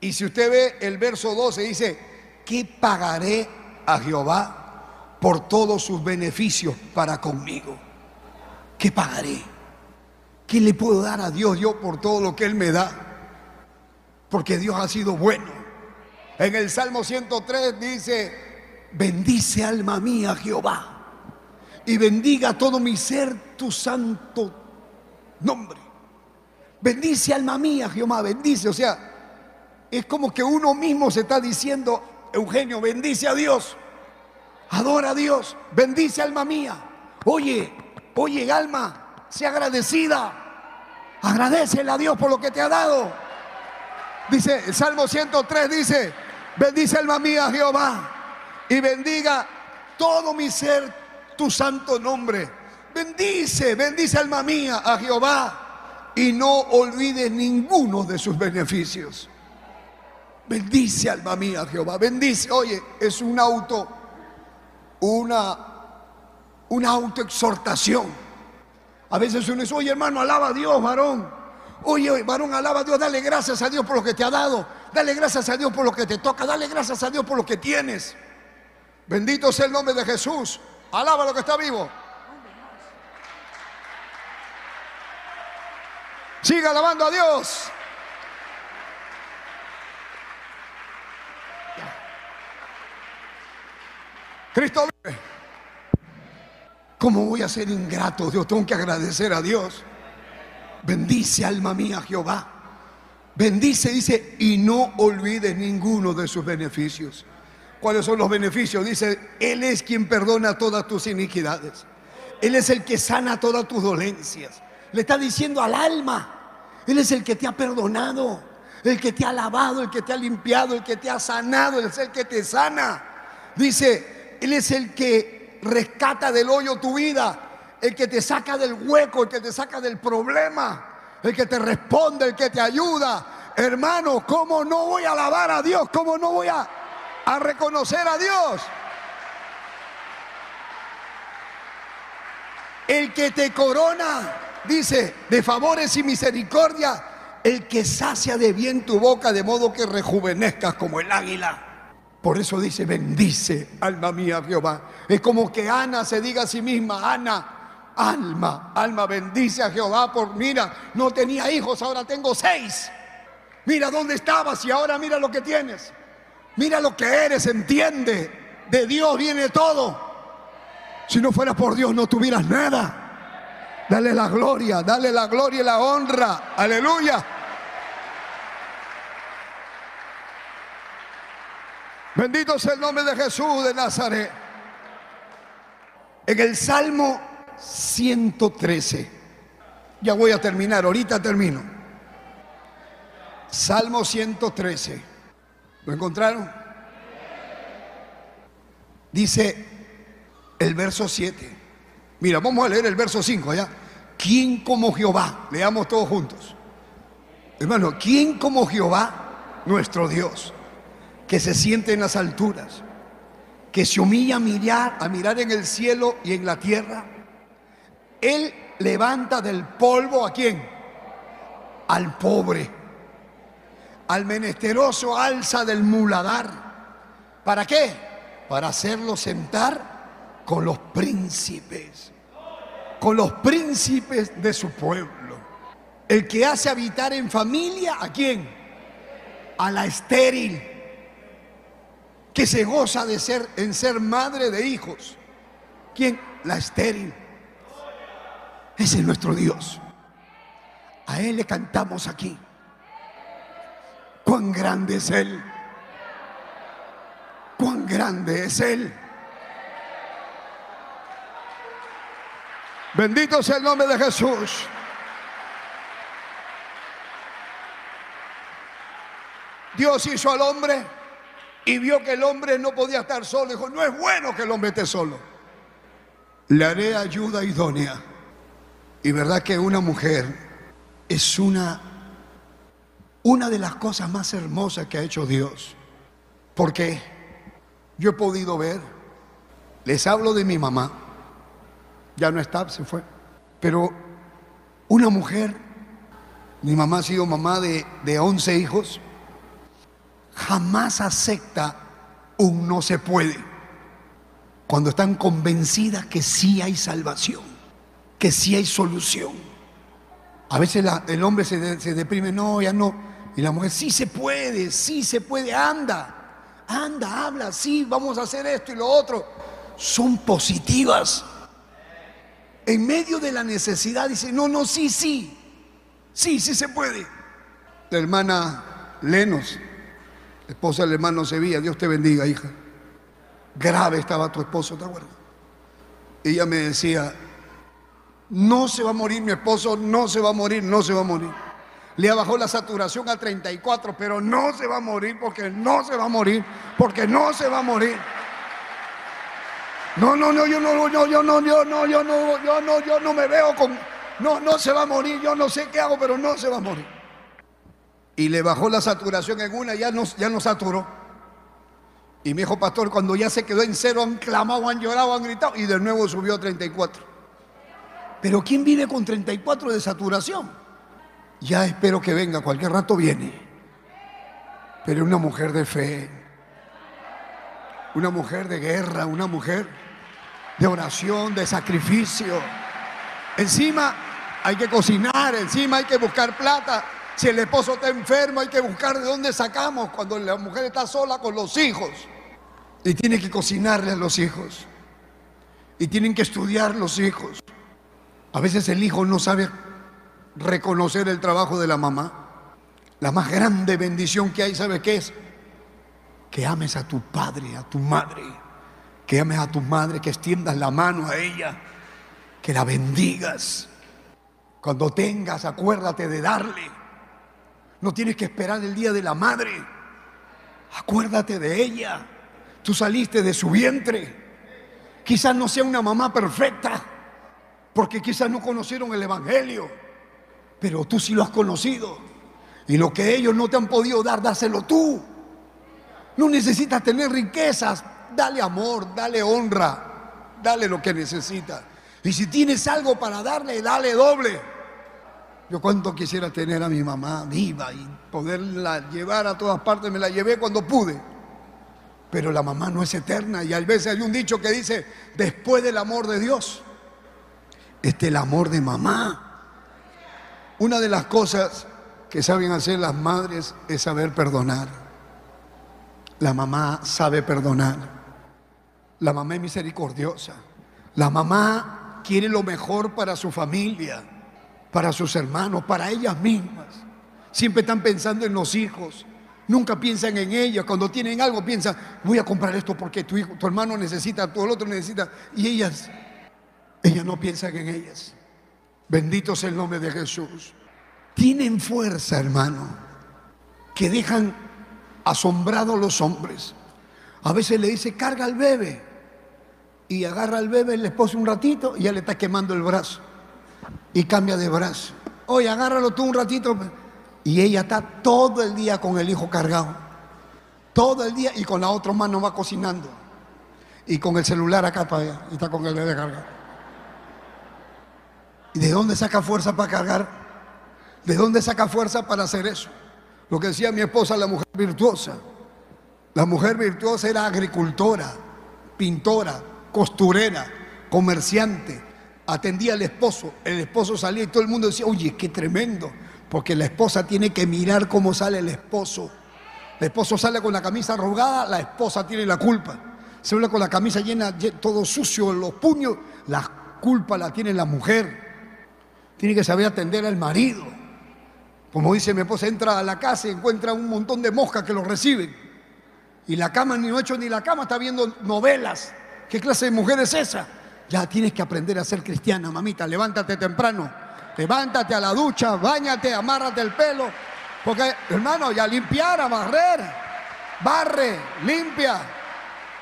y si usted ve el verso 12, dice, ¿qué pagaré a Jehová por todos sus beneficios para conmigo? ¿Qué pagaré? ¿Qué le puedo dar a Dios yo por todo lo que Él me da? Porque Dios ha sido bueno. En el Salmo 103 dice, bendice alma mía Jehová y bendiga todo mi ser tu santo nombre. Bendice alma mía Jehová, bendice. O sea, es como que uno mismo se está diciendo, Eugenio, bendice a Dios, adora a Dios, bendice alma mía. Oye, oye alma, sea agradecida, agradecele a Dios por lo que te ha dado. Dice, el Salmo 103 dice, bendice alma mía Jehová y bendiga todo mi ser tu santo nombre. Bendice, bendice alma mía a Jehová y no olvides ninguno de sus beneficios. Bendice alma mía Jehová, bendice. Oye, es un auto, una, una autoexhortación. A veces uno dice, oye hermano, alaba a Dios, varón. Oye, varón, alaba a Dios, dale gracias a Dios por lo que te ha dado. Dale gracias a Dios por lo que te toca. Dale gracias a Dios por lo que tienes. Bendito sea el nombre de Jesús. Alaba lo que está vivo. Siga alabando a Dios. Cristo vive. ¿Cómo voy a ser ingrato? Dios, tengo que agradecer a Dios. Bendice alma mía Jehová. Bendice, dice, y no olvides ninguno de sus beneficios. ¿Cuáles son los beneficios? Dice, Él es quien perdona todas tus iniquidades. Él es el que sana todas tus dolencias. Le está diciendo al alma, Él es el que te ha perdonado, el que te ha lavado, el que te ha limpiado, el que te ha sanado, Él es el que te sana. Dice, él es el que rescata del hoyo tu vida, el que te saca del hueco, el que te saca del problema, el que te responde, el que te ayuda. Hermano, ¿cómo no voy a alabar a Dios? ¿Cómo no voy a, a reconocer a Dios? El que te corona, dice, de favores y misericordia, el que sacia de bien tu boca de modo que rejuvenezcas como el águila. Por eso dice, bendice, alma mía, Jehová. Es como que Ana se diga a sí misma, Ana, alma, alma, bendice a Jehová por, mira, no tenía hijos, ahora tengo seis. Mira dónde estabas y ahora mira lo que tienes. Mira lo que eres, entiende. De Dios viene todo. Si no fuera por Dios no tuvieras nada. Dale la gloria, dale la gloria y la honra. Aleluya. Bendito sea el nombre de Jesús de Nazaret. En el Salmo 113, ya voy a terminar, ahorita termino. Salmo 113. ¿Lo encontraron? Dice el verso 7. Mira, vamos a leer el verso 5 allá. ¿Quién como Jehová? Leamos todos juntos. Hermano, ¿quién como Jehová, nuestro Dios? Que se siente en las alturas, que se humilla a mirar, a mirar en el cielo y en la tierra. Él levanta del polvo a quién? Al pobre. Al menesteroso alza del muladar. ¿Para qué? Para hacerlo sentar con los príncipes. Con los príncipes de su pueblo. El que hace habitar en familia, ¿a quién? A la estéril que se goza de ser en ser madre de hijos. ¿Quién? La estéril. Ese es nuestro Dios. A Él le cantamos aquí. Cuán grande es Él. Cuán grande es Él. Bendito sea el nombre de Jesús. Dios hizo al hombre y vio que el hombre no podía estar solo. Dijo, no es bueno que el hombre esté solo. Le haré ayuda idónea. Y verdad que una mujer es una, una de las cosas más hermosas que ha hecho Dios. Porque yo he podido ver, les hablo de mi mamá, ya no está, se fue, pero una mujer, mi mamá ha sido mamá de, de 11 hijos, jamás acepta un no se puede. Cuando están convencidas que sí hay salvación, que sí hay solución. A veces el hombre se, se deprime, no, ya no. Y la mujer, sí se puede, sí se puede, anda, anda, habla, sí, vamos a hacer esto y lo otro. Son positivas. En medio de la necesidad dice, no, no, sí, sí, sí, sí se puede. La hermana Lenos esposa del hermano Sevilla, Dios te bendiga, hija. Grave estaba tu esposo, ¿te acuerdas? Ella me decía, no se va a morir mi esposo, no se va a morir, no se va a morir. Le bajó la saturación a 34, pero no se va a morir porque no se va a morir, porque no se va a morir. No, no, no, yo no, yo, yo no, yo no, yo no, yo no, yo no me veo con, no, no se va a morir, yo no sé qué hago, pero no se va a morir y le bajó la saturación en una, ya no, ya no saturó. Y mi hijo pastor, cuando ya se quedó en cero, han clamado, han llorado, han gritado y de nuevo subió a 34. Pero ¿quién vive con 34 de saturación? Ya espero que venga, cualquier rato viene. Pero una mujer de fe, una mujer de guerra, una mujer de oración, de sacrificio. Encima hay que cocinar, encima hay que buscar plata. Si el esposo está enfermo, hay que buscar de dónde sacamos cuando la mujer está sola con los hijos. Y tiene que cocinarle a los hijos. Y tienen que estudiar los hijos. A veces el hijo no sabe reconocer el trabajo de la mamá. La más grande bendición que hay, ¿sabe qué es? Que ames a tu padre, a tu madre. Que ames a tu madre, que extiendas la mano a ella. Que la bendigas. Cuando tengas, acuérdate de darle. No tienes que esperar el día de la madre. Acuérdate de ella. Tú saliste de su vientre. Quizás no sea una mamá perfecta, porque quizás no conocieron el Evangelio, pero tú sí lo has conocido. Y lo que ellos no te han podido dar, dáselo tú. No necesitas tener riquezas, dale amor, dale honra, dale lo que necesitas. Y si tienes algo para darle, dale doble. Yo cuánto quisiera tener a mi mamá viva y poderla llevar a todas partes. Me la llevé cuando pude. Pero la mamá no es eterna y a veces hay un dicho que dice, después del amor de Dios, este el amor de mamá. Una de las cosas que saben hacer las madres es saber perdonar. La mamá sabe perdonar. La mamá es misericordiosa. La mamá quiere lo mejor para su familia para sus hermanos, para ellas mismas. Siempre están pensando en los hijos. Nunca piensan en ellas. Cuando tienen algo piensan, voy a comprar esto porque tu, hijo, tu hermano necesita, tu otro necesita. Y ellas, ellas no piensan en ellas. Bendito sea el nombre de Jesús. Tienen fuerza, hermano, que dejan asombrados los hombres. A veces le dice, carga al bebé. Y agarra al bebé, le pone un ratito y ya le está quemando el brazo y cambia de brazo. Oye, agárralo tú un ratito. Y ella está todo el día con el hijo cargado. Todo el día y con la otra mano va cocinando. Y con el celular acá para. Y está con el bebé cargado. ¿Y de dónde saca fuerza para cargar? ¿De dónde saca fuerza para hacer eso? Lo que decía mi esposa, la mujer virtuosa. La mujer virtuosa era agricultora, pintora, costurera, comerciante, atendía al esposo, el esposo salía y todo el mundo decía, oye, qué tremendo, porque la esposa tiene que mirar cómo sale el esposo. El esposo sale con la camisa arrugada, la esposa tiene la culpa. Se habla con la camisa llena, todo sucio, los puños, la culpa la tiene la mujer. Tiene que saber atender al marido. Como dice mi esposa, entra a la casa y encuentra un montón de moscas que lo reciben. Y la cama, ni no ha hecho ni la cama, está viendo novelas. ¿Qué clase de mujer es esa? Ya tienes que aprender a ser cristiana, mamita. Levántate temprano. Levántate a la ducha, bañate, amárrate el pelo. Porque, hermano, ya limpiar, a barrer. barre, limpia,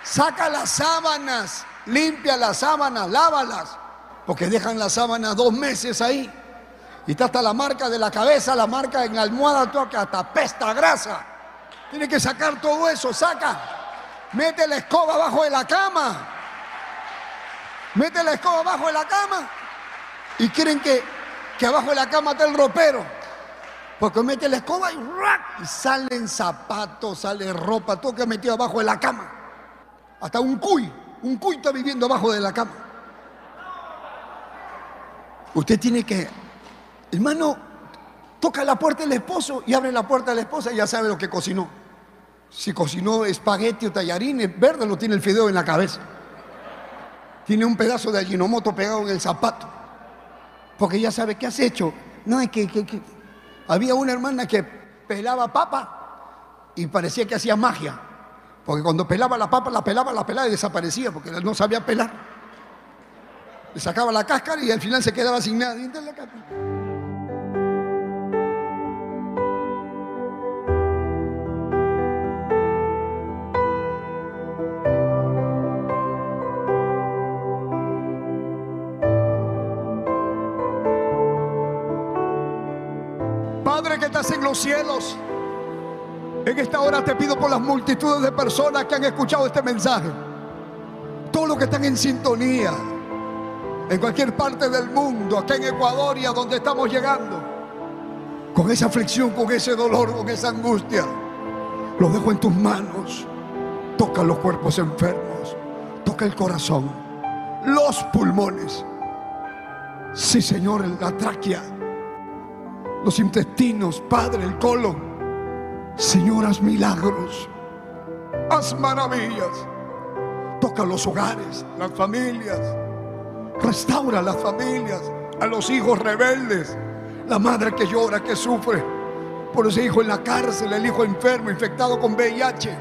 saca las sábanas, limpia las sábanas, lávalas, porque dejan las sábanas dos meses ahí. Y está hasta la marca de la cabeza, la marca en la almohada, hasta pesta grasa. Tiene que sacar todo eso, saca. Mete la escoba abajo de la cama. Mete la escoba abajo de la cama. Y quieren que, que abajo de la cama esté el ropero. Porque mete la escoba y, y salen zapatos, sale ropa, todo que ha metido abajo de la cama. Hasta un cuy, un cuy está viviendo abajo de la cama. Usted tiene que, hermano, toca la puerta del esposo y abre la puerta de la esposa y ya sabe lo que cocinó. Si cocinó espagueti o tallarines, verde lo tiene el fideo en la cabeza. Tiene un pedazo de allinomoto pegado en el zapato. Porque ya sabe qué has hecho. No es que, que, que había una hermana que pelaba papa y parecía que hacía magia. Porque cuando pelaba la papa, la pelaba, la pelaba y desaparecía porque no sabía pelar. Le sacaba la cáscara y al final se quedaba sin nada. Padre que estás en los cielos, en esta hora te pido por las multitudes de personas que han escuchado este mensaje, todos los que están en sintonía, en cualquier parte del mundo, acá en Ecuador y a donde estamos llegando, con esa aflicción, con ese dolor, con esa angustia, los dejo en tus manos. Toca los cuerpos enfermos, toca el corazón, los pulmones. Sí, Señor, la tráquea los intestinos, Padre, el colon. Señor, haz milagros, haz maravillas. Toca los hogares, las familias. Restaura las familias, a los hijos rebeldes, la madre que llora, que sufre por ese hijo en la cárcel, el hijo enfermo, infectado con VIH.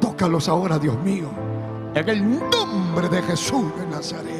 Tócalos ahora, Dios mío, en el nombre de Jesús de Nazaret.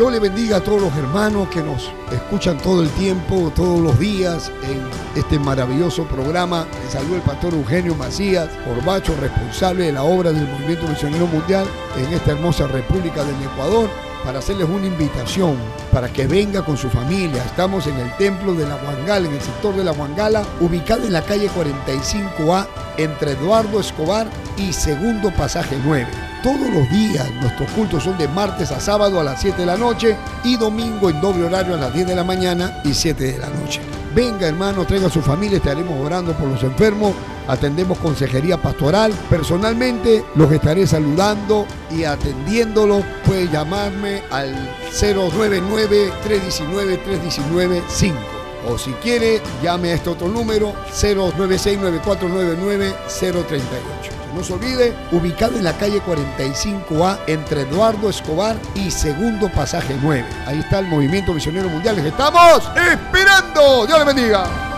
Dios le bendiga a todos los hermanos que nos escuchan todo el tiempo, todos los días en este maravilloso programa. Le saluda el pastor Eugenio Macías, Corbacho, responsable de la obra del Movimiento Misionero Mundial en esta hermosa República del Ecuador para hacerles una invitación para que venga con su familia. Estamos en el templo de la Huangala, en el sector de la Huangala, ubicado en la calle 45A entre Eduardo Escobar y Segundo Pasaje 9. Todos los días nuestros cultos son de martes a sábado a las 7 de la noche y domingo en doble horario a las 10 de la mañana y 7 de la noche. Venga hermano, traiga a su familia, estaremos orando por los enfermos, atendemos consejería pastoral. Personalmente los estaré saludando y atendiéndolo. Puede llamarme al 099-319-319-5. O si quiere, llame a este otro número 096-9499-038. No se olvide, ubicado en la calle 45A entre Eduardo Escobar y Segundo Pasaje 9. Ahí está el Movimiento Misionero Mundial. Les estamos esperando. Dios le bendiga.